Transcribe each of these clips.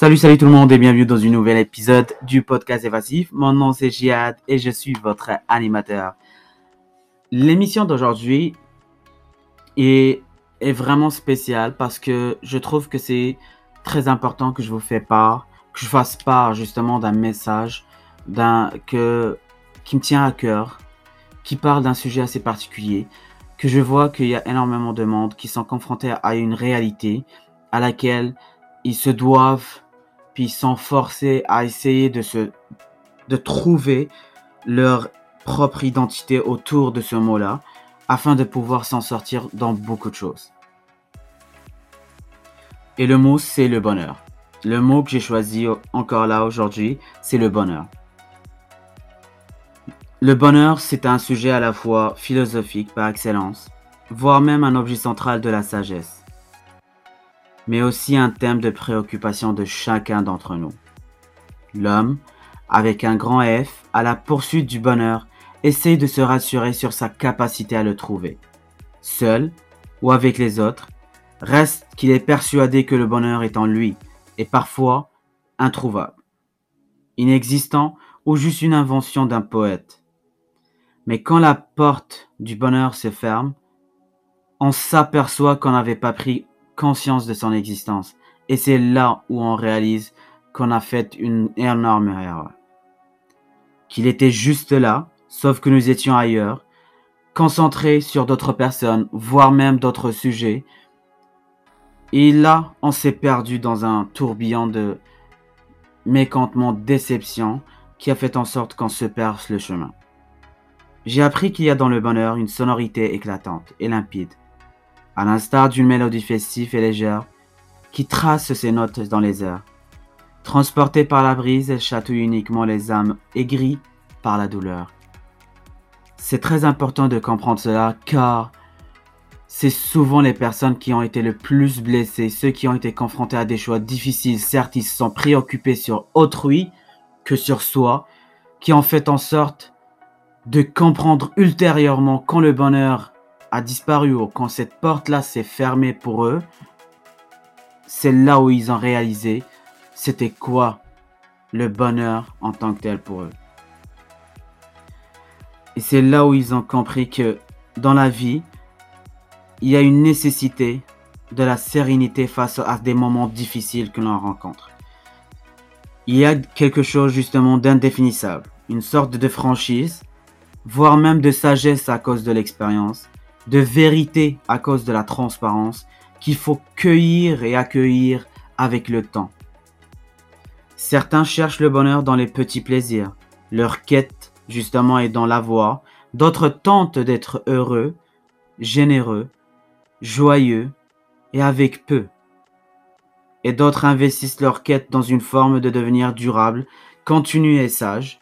Salut, salut tout le monde et bienvenue dans un nouvel épisode du podcast Évasif. Mon nom c'est Jihad et je suis votre animateur. L'émission d'aujourd'hui est, vraiment spéciale parce que je trouve que c'est très important que je vous fais part, que je fasse part justement d'un message d'un, que, qui me tient à cœur, qui parle d'un sujet assez particulier, que je vois qu'il y a énormément de monde qui sont confrontés à une réalité à laquelle ils se doivent, puis sont forcés à essayer de se, de trouver leur propre identité autour de ce mot-là, afin de pouvoir s'en sortir dans beaucoup de choses. Et le mot, c'est le bonheur. Le mot que j'ai choisi encore là aujourd'hui, c'est le bonheur. Le bonheur, c'est un sujet à la fois philosophique par excellence, voire même un objet central de la sagesse mais aussi un thème de préoccupation de chacun d'entre nous. L'homme, avec un grand F, à la poursuite du bonheur, essaye de se rassurer sur sa capacité à le trouver. Seul, ou avec les autres, reste qu'il est persuadé que le bonheur est en lui, et parfois introuvable, inexistant ou juste une invention d'un poète. Mais quand la porte du bonheur se ferme, on s'aperçoit qu'on n'avait pas pris conscience de son existence. Et c'est là où on réalise qu'on a fait une énorme erreur. Qu'il était juste là, sauf que nous étions ailleurs, concentrés sur d'autres personnes, voire même d'autres sujets. Et là, on s'est perdu dans un tourbillon de mécontentement, déception, qui a fait en sorte qu'on se perce le chemin. J'ai appris qu'il y a dans le bonheur une sonorité éclatante et limpide, à l'instar d'une mélodie festive et légère qui trace ses notes dans les airs. Transportée par la brise, elle chatouille uniquement les âmes aigries par la douleur. C'est très important de comprendre cela car c'est souvent les personnes qui ont été le plus blessées, ceux qui ont été confrontés à des choix difficiles, certes ils se sont préoccupés sur autrui que sur soi, qui ont fait en sorte de comprendre ultérieurement quand le bonheur a disparu quand cette porte-là s'est fermée pour eux, c'est là où ils ont réalisé c'était quoi le bonheur en tant que tel pour eux. Et c'est là où ils ont compris que dans la vie, il y a une nécessité de la sérénité face à des moments difficiles que l'on rencontre. Il y a quelque chose justement d'indéfinissable, une sorte de franchise, voire même de sagesse à cause de l'expérience, de vérité à cause de la transparence qu'il faut cueillir et accueillir avec le temps. Certains cherchent le bonheur dans les petits plaisirs. Leur quête, justement, est dans la voie. D'autres tentent d'être heureux, généreux, joyeux et avec peu. Et d'autres investissent leur quête dans une forme de devenir durable, continu et sage,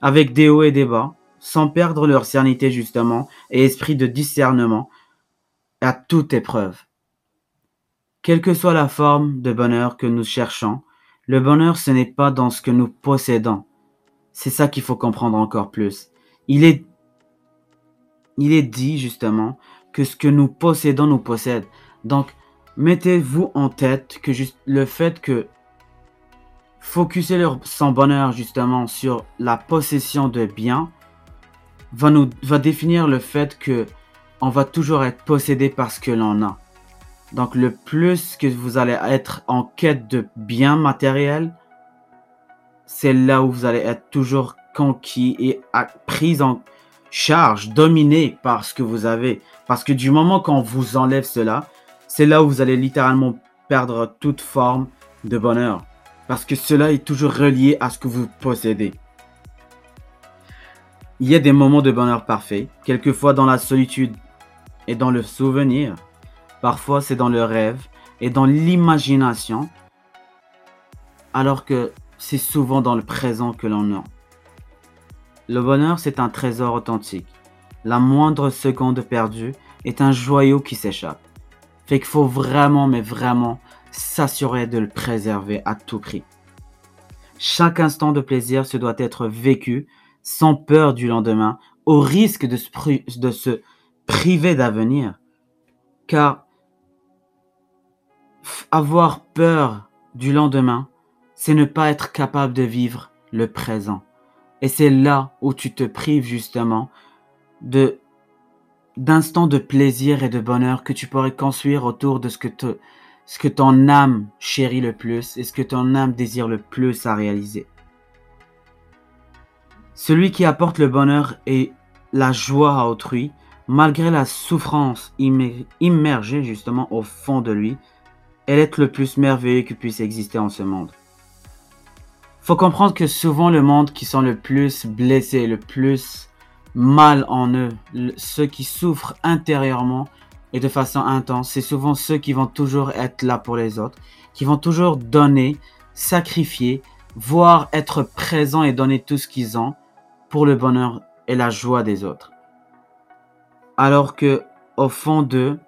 avec des hauts et des bas, sans perdre leur sérénité justement et esprit de discernement à toute épreuve. Quelle que soit la forme de bonheur que nous cherchons, le bonheur ce n'est pas dans ce que nous possédons. C'est ça qu'il faut comprendre encore plus. Il est, il est dit justement que ce que nous possédons nous possède. Donc, mettez-vous en tête que juste le fait que focuser leur, son bonheur justement sur la possession de biens, va nous va définir le fait que on va toujours être possédé parce que l'on a. Donc le plus que vous allez être en quête de biens matériels, c'est là où vous allez être toujours conquis et pris en charge, dominé par ce que vous avez. Parce que du moment qu'on vous enlève cela, c'est là où vous allez littéralement perdre toute forme de bonheur. Parce que cela est toujours relié à ce que vous possédez. Il y a des moments de bonheur parfait, quelquefois dans la solitude et dans le souvenir. Parfois c'est dans le rêve et dans l'imagination, alors que c'est souvent dans le présent que l'on a. Le bonheur, c'est un trésor authentique. La moindre seconde perdue est un joyau qui s'échappe. Fait qu'il faut vraiment, mais vraiment, s'assurer de le préserver à tout prix. Chaque instant de plaisir se doit être vécu sans peur du lendemain, au risque de se, priver d'avenir. Car avoir peur du lendemain c'est ne pas être capable de vivre le présent. Et c'est là où tu te prives justement de d'instants de plaisir et de bonheur que tu pourrais construire autour de ce que, ce que ton âme chérit le plus et ce que ton âme désire le plus à réaliser. Celui qui apporte le bonheur et la joie à autrui, malgré la souffrance immergée justement au fond de lui, est l'être le plus merveilleux qui puisse exister en ce monde. Faut comprendre que souvent le monde qui sont le plus blessés, le plus mal en eux, ceux qui souffrent intérieurement et de façon intense, c'est souvent ceux qui vont toujours être là pour les autres, qui vont toujours donner, sacrifier, voire être présents et donner tout ce qu'ils ont pour le bonheur et la joie des autres. Alors que au fond d'eux,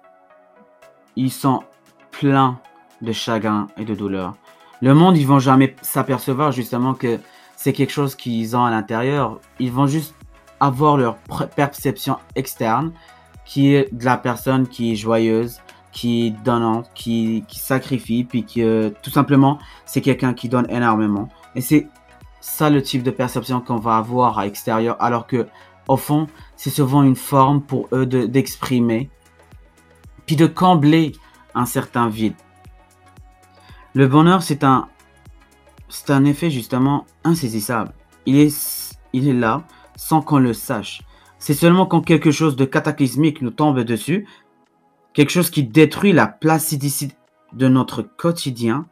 ils sont pleins de chagrin et de douleur. Le monde, ils vont jamais s'apercevoir justement que c'est quelque chose qu'ils ont à l'intérieur. Ils vont juste avoir leur perception externe qui est de la personne qui est joyeuse, qui est donnante, qui, qui sacrifie, puis qui tout simplement c'est quelqu'un qui donne énormément. Et c'est ça le type de perception qu'on va avoir à l'extérieur, alors que au fond c'est souvent une forme pour eux d'exprimer, puis de combler un certain vide. Le bonheur, c'est un, un effet justement insaisissable. Il est, il est là sans qu'on le sache. C'est seulement quand quelque chose de cataclysmique nous tombe dessus, quelque chose qui détruit la placidité de notre quotidien,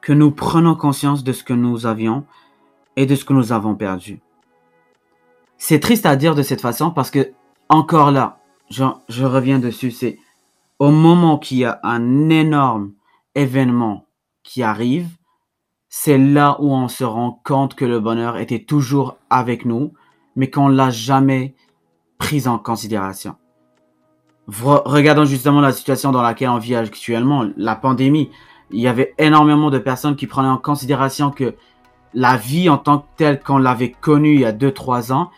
que nous prenons conscience de ce que nous avions et de ce que nous avons perdu. C'est triste à dire de cette façon parce que, encore là, je, reviens dessus, c'est au moment qu'il y a un énorme événement qui arrive, c'est là où on se rend compte que le bonheur était toujours avec nous, mais qu'on l'a jamais pris en considération. Regardons justement la situation dans laquelle on vit actuellement, la pandémie. Il y avait énormément de personnes qui prenaient en considération que la vie en tant que telle qu'on l'avait connue il y a 2-3 ans,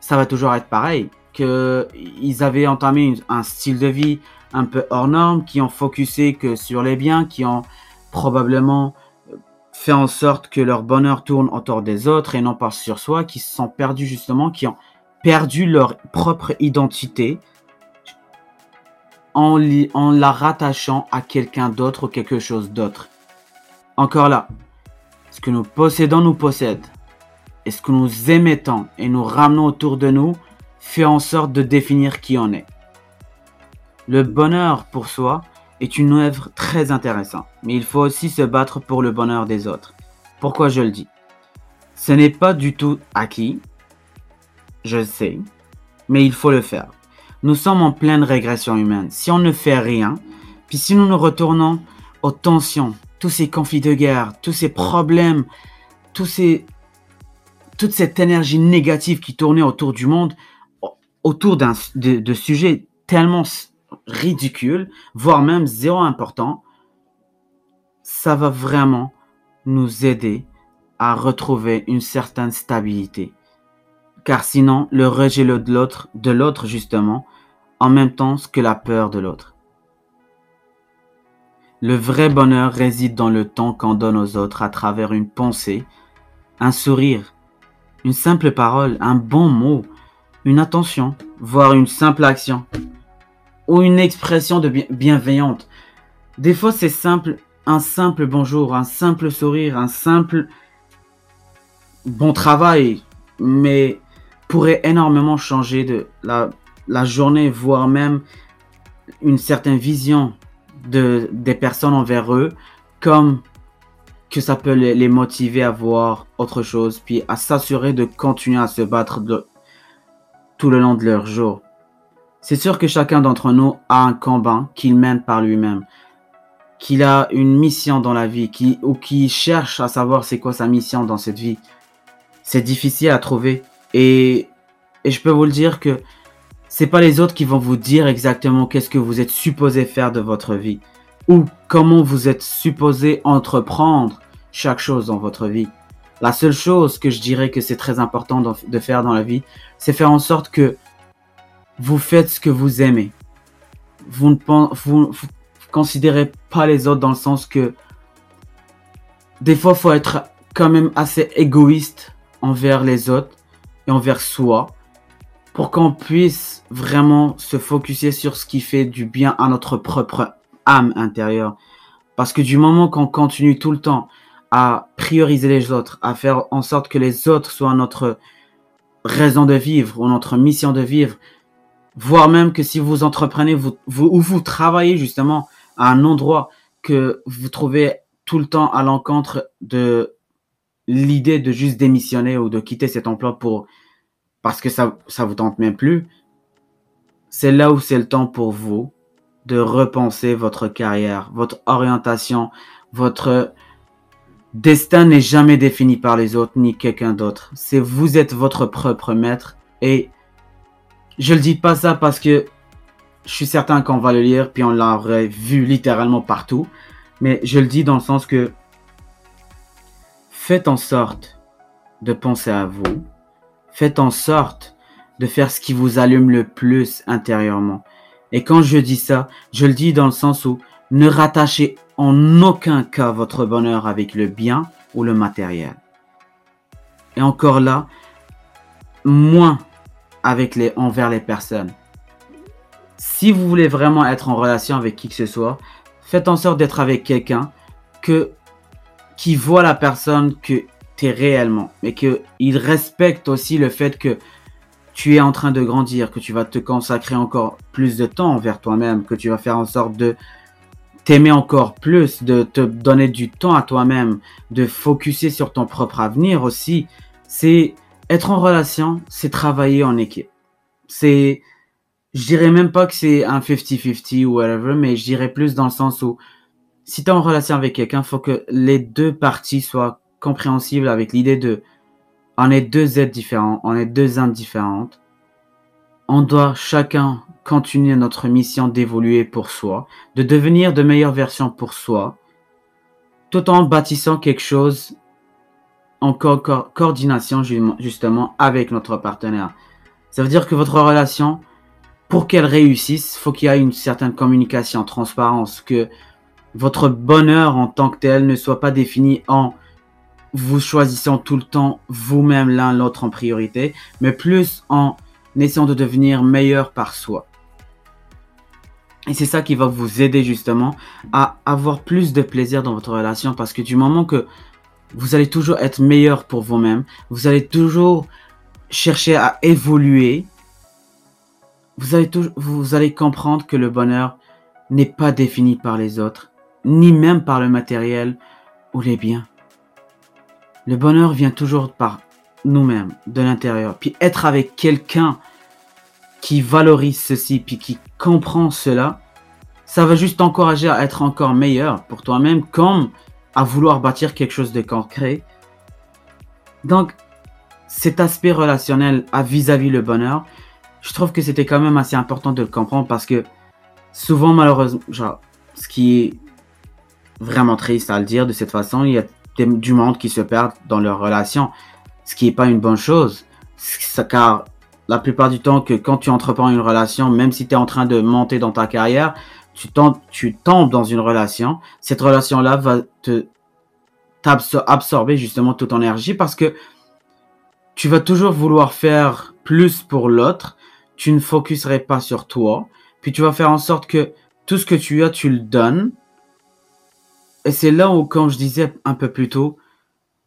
ça va toujours être pareil. Qu'ils avaient entamé un style de vie un peu hors norme, qui ont focusé que sur les biens, qui ont probablement euh, fait en sorte que leur bonheur tourne autour des autres et non pas sur soi, qui se sont perdus justement, qui ont perdu leur propre identité en, en la rattachant à quelqu'un d'autre ou quelque chose d'autre. Encore là, ce que nous possédons nous possède. Et ce que nous émettons et nous ramenons autour de nous fait en sorte de définir qui on est. Le bonheur pour soi est une œuvre très intéressante, mais il faut aussi se battre pour le bonheur des autres. Pourquoi je le dis? Ce n'est pas du tout acquis, je sais, mais il faut le faire. Nous sommes en pleine régression humaine. Si on ne fait rien, puis si nous nous retournons aux tensions, tous ces conflits de guerre, tous ces problèmes, tous ces, toute cette énergie négative qui tournait autour du monde, autour d'un, de, sujets tellement ridicule, voire même zéro important, ça va vraiment nous aider à retrouver une certaine stabilité. Car sinon, le rejet de l'autre, de l'autre justement, en même temps que la peur de l'autre. Le vrai bonheur réside dans le temps qu'on donne aux autres à travers une pensée, un sourire, une simple parole, un bon mot, une attention, voire une simple action ou une expression de bienveillante. Des fois, c'est simple, un simple bonjour, un simple sourire, un simple bon travail, mais pourrait énormément changer de la, la journée, voire même une certaine vision de, des personnes envers eux, comme que ça peut les, motiver à voir autre chose, puis à s'assurer de continuer à se battre de, tout le long de leur jour. C'est sûr que chacun d'entre nous a un combat qu'il mène par lui-même, qu'il a une mission dans la vie, qui, ou qui cherche à savoir c'est quoi sa mission dans cette vie. C'est difficile à trouver et, et je peux vous le dire que c'est pas les autres qui vont vous dire exactement qu'est-ce que vous êtes supposé faire de votre vie ou comment vous êtes supposé entreprendre chaque chose dans votre vie. La seule chose que je dirais que c'est très important de faire dans la vie, c'est faire en sorte que vous faites ce que vous aimez. Vous ne considérez pas les autres dans le sens que des fois, faut être quand même assez égoïste envers les autres et envers soi pour qu'on puisse vraiment se focuser sur ce qui fait du bien à notre propre âme intérieure. Parce que du moment qu'on continue tout le temps à prioriser les autres, à faire en sorte que les autres soient notre raison de vivre ou notre mission de vivre, voire même que si vous entreprenez ou vous travaillez justement à un endroit que vous trouvez tout le temps à l'encontre de l'idée de juste démissionner ou de quitter cet emploi pour parce que ça ça vous tente même plus, c'est là où c'est le temps pour vous de repenser votre carrière, votre orientation, votre destin n'est jamais défini par les autres ni quelqu'un d'autre. C'est vous êtes votre propre maître et je le dis pas ça parce que je suis certain qu'on va le lire puis on l'aurait vu littéralement partout, mais je le dis dans le sens que faites en sorte de penser à vous, faites en sorte de faire ce qui vous allume le plus intérieurement. Et quand je dis ça, je le dis dans le sens où ne rattachez en aucun cas votre bonheur avec le bien ou le matériel. Et encore là, moins avec les, envers les personnes. Si vous voulez vraiment être en relation avec qui que ce soit, faites en sorte d'être avec quelqu'un que, qui voit la personne que réellement, mais qu'il respecte aussi le fait que tu es en train de grandir, que tu vas te consacrer encore plus de temps envers toi-même, que tu vas faire en sorte de t'aimer encore plus, de te donner du temps à toi-même, de focuser sur ton propre avenir aussi. C'est être en relation, c'est travailler en équipe. C'est, je dirais même pas que c'est un 50-50 ou whatever, mais je dirais plus dans le sens où si tu es en relation avec quelqu'un, faut que les deux parties soient compréhensibles avec l'idée de on est deux êtres différents, on est deux âmes différentes. On doit chacun continuer notre mission d'évoluer pour soi, de devenir de meilleures versions pour soi, tout en bâtissant quelque chose en coordination justement avec notre partenaire. Ça veut dire que votre relation, pour qu'elle réussisse, faut qu'il y ait une certaine communication, transparence, que votre bonheur en tant que tel ne soit pas défini en vous choisissant tout le temps vous-même l'un l'autre en priorité, mais plus en essayant de devenir meilleur par soi. Et c'est ça qui va vous aider justement à avoir plus de plaisir dans votre relation parce que du moment que vous allez toujours être meilleur pour vous-même, vous allez toujours chercher à évoluer, vous allez, vous allez comprendre que le bonheur n'est pas défini par les autres, ni même par le matériel ou les biens. Le bonheur vient toujours par nous-mêmes, de l'intérieur. Puis être avec quelqu'un qui valorise ceci, puis qui comprend cela, ça va juste t'encourager à être encore meilleur pour toi-même, comme à vouloir bâtir quelque chose de concret. Donc, cet aspect relationnel à vis-à-vis le bonheur, je trouve que c'était quand même assez important de le comprendre parce que souvent, malheureusement, genre, ce qui est vraiment triste à le dire de cette façon, il y a du monde qui se perdent dans leur relation, ce qui n'est pas une bonne chose. car la plupart du temps que quand tu entreprends une relation, même si tu es en train de monter dans ta carrière, tu, tu tombes dans une relation, cette relation-là va te absorber justement toute ton énergie parce que tu vas toujours vouloir faire plus pour l'autre, tu ne focuserais pas sur toi, puis tu vas faire en sorte que tout ce que tu as, tu le donnes, et c'est là où, quand je disais un peu plus tôt,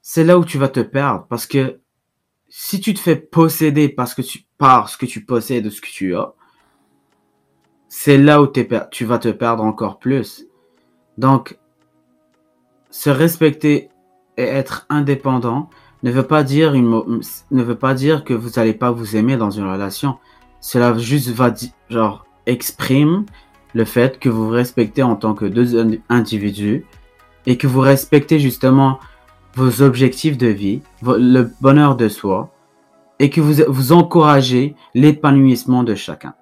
c'est là où tu vas te perdre. Parce que si tu te fais posséder parce que tu, par ce que tu possèdes, de ce que tu as, c'est là où tu vas te perdre encore plus. Donc, se respecter et être indépendant ne veut pas dire, une, ne veut pas dire que vous n'allez pas vous aimer dans une relation. Cela juste va, genre, exprime le fait que vous vous respectez en tant que deux individus et que vous respectez justement vos objectifs de vie, le bonheur de soi, et que vous, encouragez l'épanouissement de chacun.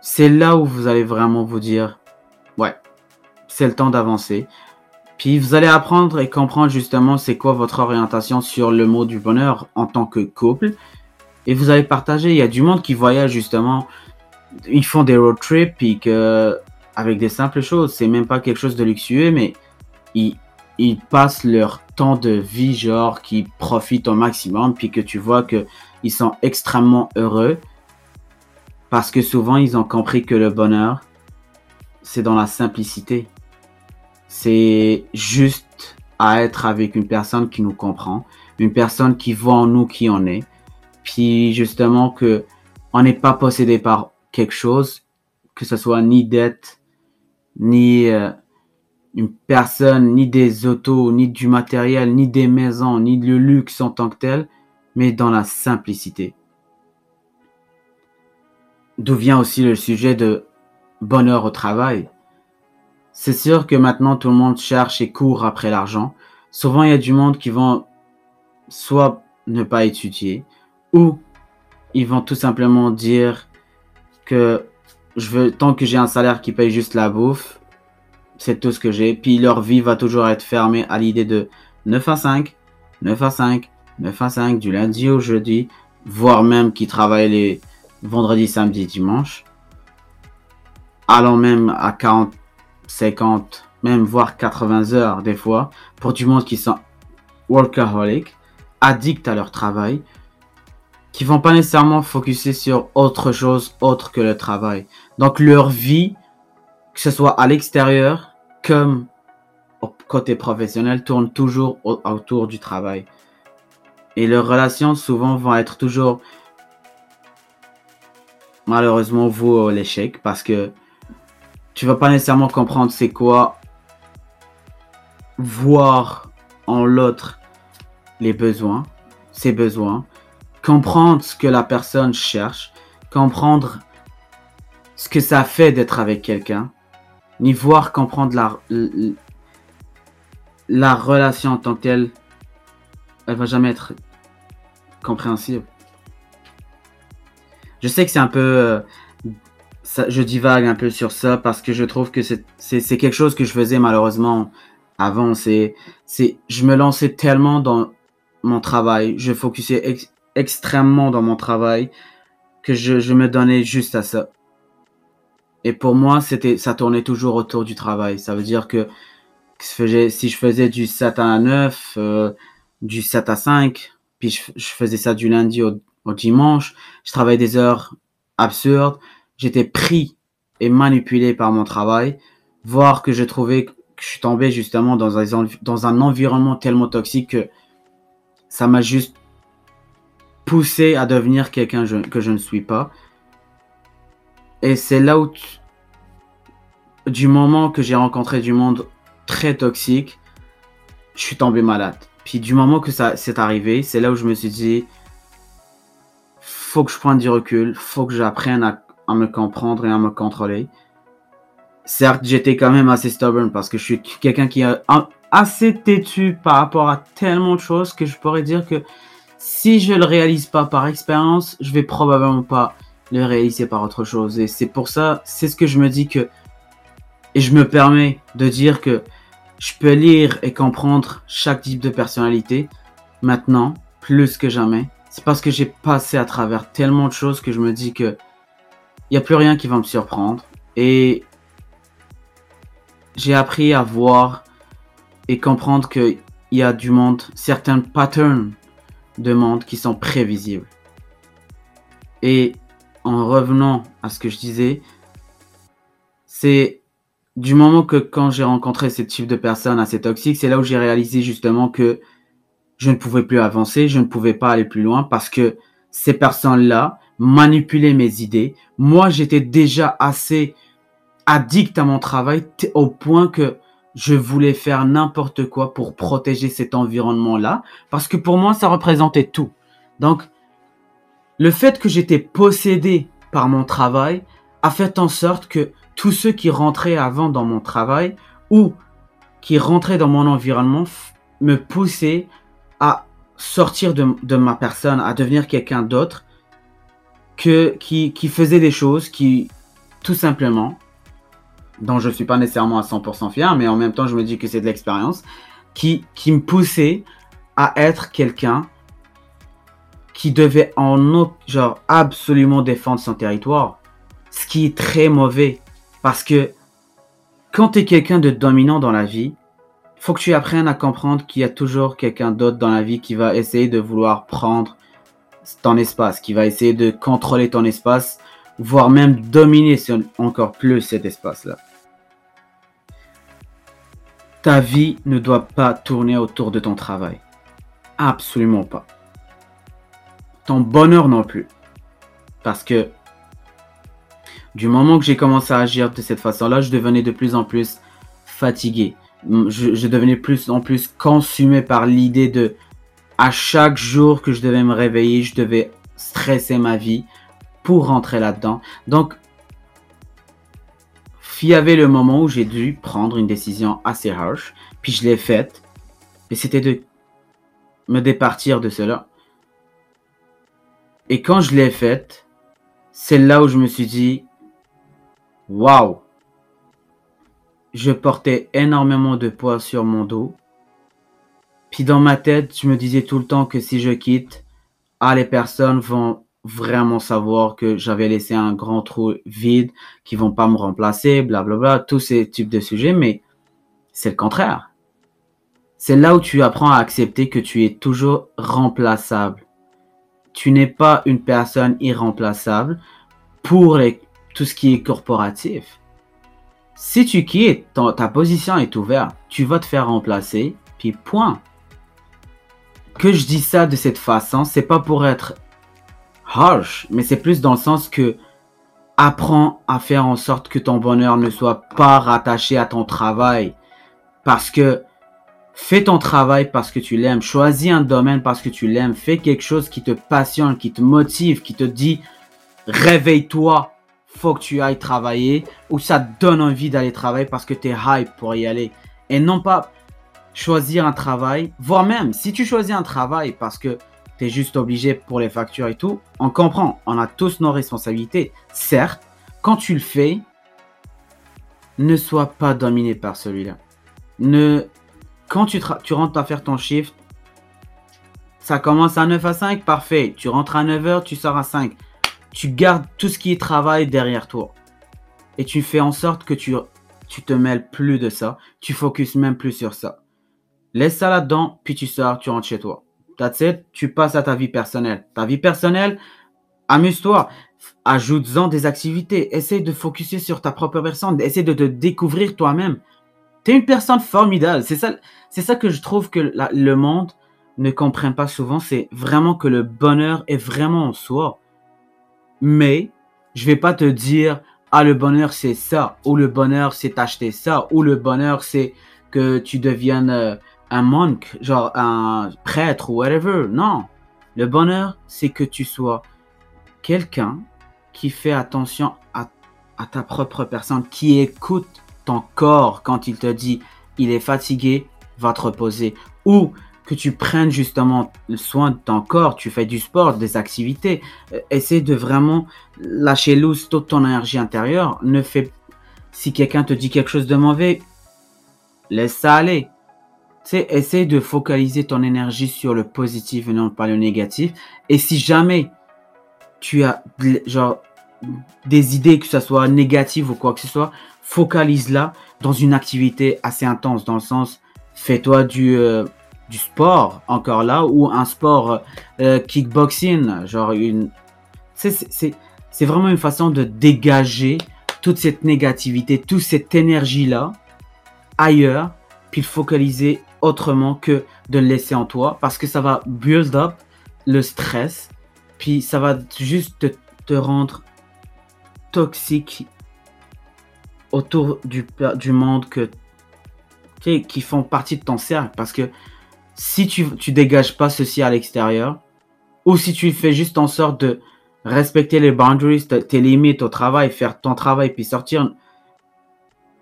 C'est là où vous allez vraiment vous dire, ouais, c'est le temps d'avancer. Puis vous allez apprendre et comprendre justement c'est quoi votre orientation sur le mot du bonheur en tant que couple. Et vous allez partager, il y a du monde qui voyage justement, ils font des road trips, puis que avec des simples choses. C'est même pas quelque chose de luxueux, mais ils, ils passent leur temps de vie, genre, qui profitent au maximum, puis que tu vois que ils sont extrêmement heureux, parce que souvent, ils ont compris que le bonheur, c'est dans la simplicité. C'est juste à être avec une personne qui nous comprend, une personne qui voit en nous qui on est, puis justement que on n'est pas possédé par quelque chose, que ce soit ni dette, ni euh, une personne, ni des autos, ni du matériel, ni des maisons, ni le luxe en tant que tel, mais dans la simplicité. D'où vient aussi le sujet de bonheur au travail. C'est sûr que maintenant tout le monde cherche et court après l'argent. Souvent il y a du monde qui vont soit ne pas étudier ou ils vont tout simplement dire que je veux tant que j'ai un salaire qui paye juste la bouffe, c'est tout ce que j'ai. Puis leur vie va toujours être fermée à l'idée de 9 à 5, 9 à 5, 9 à 5 du lundi au jeudi, voire même qui travaillent les vendredis, samedi, dimanche, allant même à 40, 50, même voire 80 heures des fois, pour du monde qui sont workaholic, addicts à leur travail, qui vont pas nécessairement focuser sur autre chose autre que le travail. Donc leur vie, que ce soit à l'extérieur comme au côté professionnel, tourne toujours autour du travail. Et leurs relations souvent vont être toujours malheureusement vous l'échec parce que tu vas pas nécessairement comprendre c'est quoi voir en l'autre les besoins, ses besoins, comprendre ce que la personne cherche, comprendre ce que ça fait d'être avec quelqu'un, ni voir comprendre la, la relation en tant que telle, elle va jamais être compréhensible. Je sais que c'est un peu, euh, je divague un peu sur ça parce que je trouve que c'est quelque chose que je faisais malheureusement avant. Je me lançais tellement dans mon travail, je focusais extrêmement dans mon travail que je, je, me donnais juste à ça. Et pour moi, c'était, ça tournait toujours autour du travail. Ça veut dire que si je faisais du 7 à 9, euh, du 7 à 5, puis je, faisais ça du lundi au, au, dimanche, je travaillais des heures absurdes, j'étais pris et manipulé par mon travail, voire que je trouvais que je suis tombé justement dans un, dans un environnement tellement toxique que ça m'a juste poussé à devenir quelqu'un que je ne suis pas. Et c'est là où, du moment que j'ai rencontré du monde très toxique, je suis tombé malade. Puis du moment que ça s'est arrivé, c'est là où je me suis dit, faut que je prenne du recul, faut que j'apprenne à, à, me comprendre et à me contrôler. Certes, j'étais quand même assez stubborn parce que je suis quelqu'un qui est assez têtu par rapport à tellement de choses que je pourrais dire que si je le réalise pas par expérience, je vais probablement pas le réaliser par autre chose. Et c'est pour ça, c'est ce que je me dis que, et je me permets de dire que je peux lire et comprendre chaque type de personnalité maintenant, plus que jamais. C'est parce que j'ai passé à travers tellement de choses que je me dis que il n'y a plus rien qui va me surprendre. Et j'ai appris à voir et comprendre qu'il y a du monde, certains patterns de monde qui sont prévisibles. Et en revenant à ce que je disais, c'est du moment que quand j'ai rencontré ce type de personnes assez toxiques, c'est là où j'ai réalisé justement que je ne pouvais plus avancer, je ne pouvais pas aller plus loin parce que ces personnes-là manipulaient mes idées. Moi, j'étais déjà assez addict à mon travail au point que je voulais faire n'importe quoi pour protéger cet environnement-là, parce que pour moi, ça représentait tout. Donc, le fait que j'étais possédé par mon travail a fait en sorte que tous ceux qui rentraient avant dans mon travail ou qui rentraient dans mon environnement me poussaient à sortir de, ma personne, à devenir quelqu'un d'autre, que, qui, qui faisait des choses qui, tout simplement, dont je ne suis pas nécessairement à 100% fier, mais en même temps, je me dis que c'est de l'expérience, qui, qui me poussait à être quelqu'un qui devait en genre absolument défendre son territoire. Ce qui est très mauvais. Parce que quand tu es quelqu'un de dominant dans la vie, faut que tu apprennes à comprendre qu'il y a toujours quelqu'un d'autre dans la vie qui va essayer de vouloir prendre ton espace, qui va essayer de contrôler ton espace, voire même dominer encore plus cet espace-là. Ta vie ne doit pas tourner autour de ton travail. Absolument pas. Bonheur non plus. Parce que du moment que j'ai commencé à agir de cette façon-là, je devenais de plus en plus fatigué. Je, devenais plus en plus consumé par l'idée de à chaque jour que je devais me réveiller, je devais stresser ma vie pour rentrer là-dedans. Donc, il y avait le moment où j'ai dû prendre une décision assez harsh, puis je l'ai faite, et c'était de me départir de cela. Et quand je l'ai faite, c'est là où je me suis dit, waouh, je portais énormément de poids sur mon dos. Puis dans ma tête, je me disais tout le temps que si je quitte, ah, les personnes vont vraiment savoir que j'avais laissé un grand trou vide, qui vont pas me remplacer, blablabla, tous ces types de sujets, mais c'est le contraire. C'est là où tu apprends à accepter que tu es toujours remplaçable tu n'es pas une personne irremplaçable pour tout ce qui est corporatif. Si tu quittes, ta position est ouverte, tu vas te faire remplacer, puis point. Que je dis ça de cette façon, c'est pas pour être harsh, mais c'est plus dans le sens que apprends à faire en sorte que ton bonheur ne soit pas rattaché à ton travail. Parce que Fais ton travail parce que tu l'aimes. Choisis un domaine parce que tu l'aimes. Fais quelque chose qui te passionne, qui te motive, qui te dit réveille-toi, faut que tu ailles travailler. Ou ça te donne envie d'aller travailler parce que tu es hype pour y aller. Et non pas choisir un travail, voire même si tu choisis un travail parce que tu es juste obligé pour les factures et tout, on comprend, on a tous nos responsabilités. Certes, quand tu le fais, ne sois pas dominé par celui-là. Ne quand tu, rentres à faire ton shift, ça commence à 9 à 5, parfait. Tu rentres à 9h, tu sors à 5. Tu gardes tout ce qui est travail derrière toi. Et tu fais en sorte que tu, tu te mêles plus de ça. Tu focuses même plus sur ça. Laisse ça là-dedans, puis tu sors, tu rentres chez toi. That's it, tu passes à ta vie personnelle. Ta vie personnelle, amuse-toi. Ajoute-en des activités. Essaye de focuser sur ta propre personne. Essaye de te découvrir toi-même. Tu es une personne formidable. C'est ça, c'est ça que je trouve que le monde ne comprend pas souvent. C'est vraiment que le bonheur est vraiment en soi. Mais je vais pas te dire, ah, le bonheur c'est ça, ou le bonheur c'est acheter ça, ou le bonheur c'est que tu deviennes euh, un monk, genre un prêtre ou whatever. Non. Le bonheur c'est que tu sois quelqu'un qui fait attention à ta propre personne, qui écoute ton corps quand il te dit il est fatigué, va te reposer. Ou que tu prennes justement soin de ton corps, tu fais du sport, des activités. Euh, essaie de vraiment lâcher loose toute ton énergie intérieure. Ne fais si quelqu'un te dit quelque chose de mauvais, laisse ça aller. Tu sais, essaie de focaliser ton énergie sur le positif et non pas le négatif. Et si jamais tu as genre des idées que ce soit négatives ou quoi que ce soit, focalise-la dans une activité assez intense, dans le sens, fais-toi du, euh, du sport, encore là, ou un sport euh, kickboxing, genre une... C'est vraiment une façon de dégager toute cette négativité, toute cette énergie-là ailleurs, puis le focaliser autrement que de le laisser en toi, parce que ça va build up le stress, puis ça va juste te, te rendre toxique autour du, du monde que, qui font partie de ton cercle. Parce que si tu, tu dégages pas ceci à l'extérieur, ou si tu fais juste en sorte de respecter les boundaries, tes limites au travail, faire ton travail, puis sortir,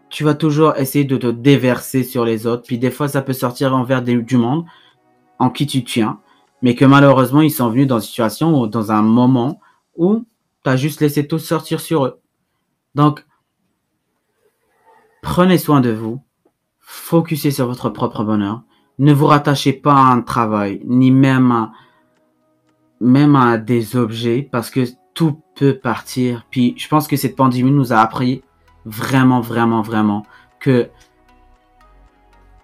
tu vas toujours essayer de te déverser sur les autres. Puis des fois, ça peut sortir envers du monde en qui tu tiens, mais que malheureusement, ils sont venus dans une situation ou dans un moment où juste laissé tout sortir sur eux. Donc, Prenez soin de vous. Focussez sur votre propre bonheur. Ne vous rattachez pas à un travail, ni même à, même à des objets, parce que tout peut partir. Puis je pense que cette pandémie nous a appris vraiment, vraiment, vraiment que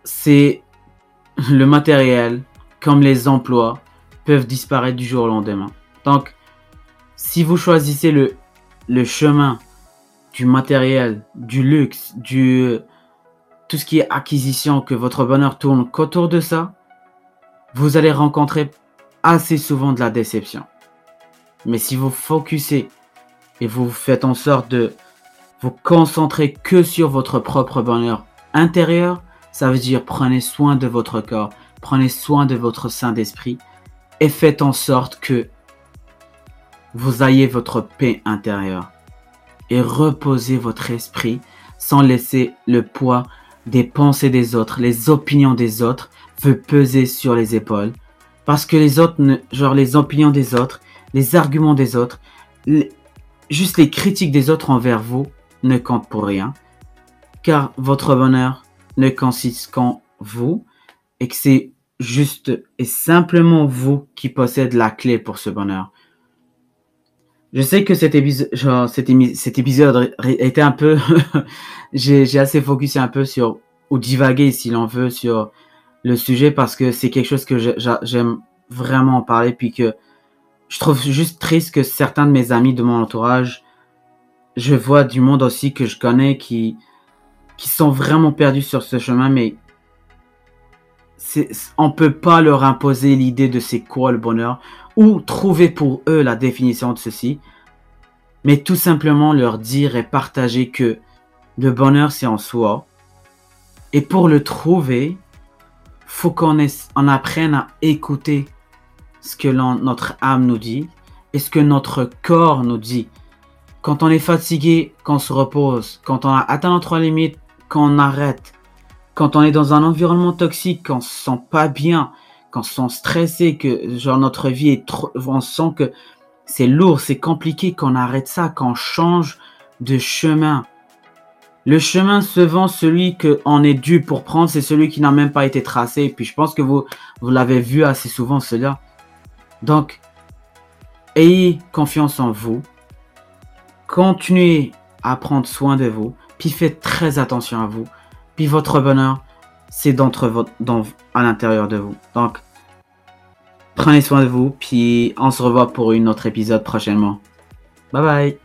c'est le matériel, comme les emplois, peuvent disparaître du jour au lendemain. Donc, si vous choisissez le, le chemin du matériel, du luxe, du tout ce qui est acquisition, que votre bonheur tourne qu'autour de ça, vous allez rencontrer assez souvent de la déception. Mais si vous focussez et vous faites en sorte de vous concentrer que sur votre propre bonheur intérieur, ça veut dire prenez soin de votre corps, prenez soin de votre saint d'esprit et faites en sorte que vous ayez votre paix intérieure et reposez votre esprit sans laisser le poids des pensées des autres, les opinions des autres veut peser sur les épaules. Parce que les autres, genre les opinions des autres, les arguments des autres, juste les critiques des autres envers vous ne comptent pour rien. Car votre bonheur ne consiste qu'en vous et que c'est juste et simplement vous qui possédez la clé pour ce bonheur. Je sais que cet épisode, genre, cet, épisode était un peu, j'ai assez focusé un peu sur, ou divagué si l'on veut, sur le sujet parce que c'est quelque chose que j'aime vraiment en parler puis que je trouve juste triste que certains de mes amis de mon entourage, je vois du monde aussi que je connais qui, qui sont vraiment perdus sur ce chemin, mais on peut pas leur imposer l'idée de c'est quoi le bonheur ou trouver pour eux la définition de ceci, mais tout simplement leur dire et partager que le bonheur c'est en soi. Et pour le trouver, faut qu'on on apprenne à écouter ce que notre âme nous dit et ce que notre corps nous dit. Quand on est fatigué, qu'on se repose, quand on a atteint notre limite, qu'on arrête, quand on est dans un environnement toxique, qu'on se sent pas bien, qu'on se sent stressé, que genre notre vie est trop, on sent que c'est lourd, c'est compliqué, qu'on arrête ça, qu'on change de chemin. Le chemin vend celui qu'on est dû pour prendre, c'est celui qui n'a même pas été tracé. Et puis je pense que vous, vous l'avez vu assez souvent cela. Donc, ayez confiance en vous. Continuez à prendre soin de vous. Puis faites très attention à vous. Puis votre bonheur, c'est d'entre à l'intérieur de vous. Donc, prenez soin de vous. Puis on se revoit pour une autre épisode prochainement. Bye bye.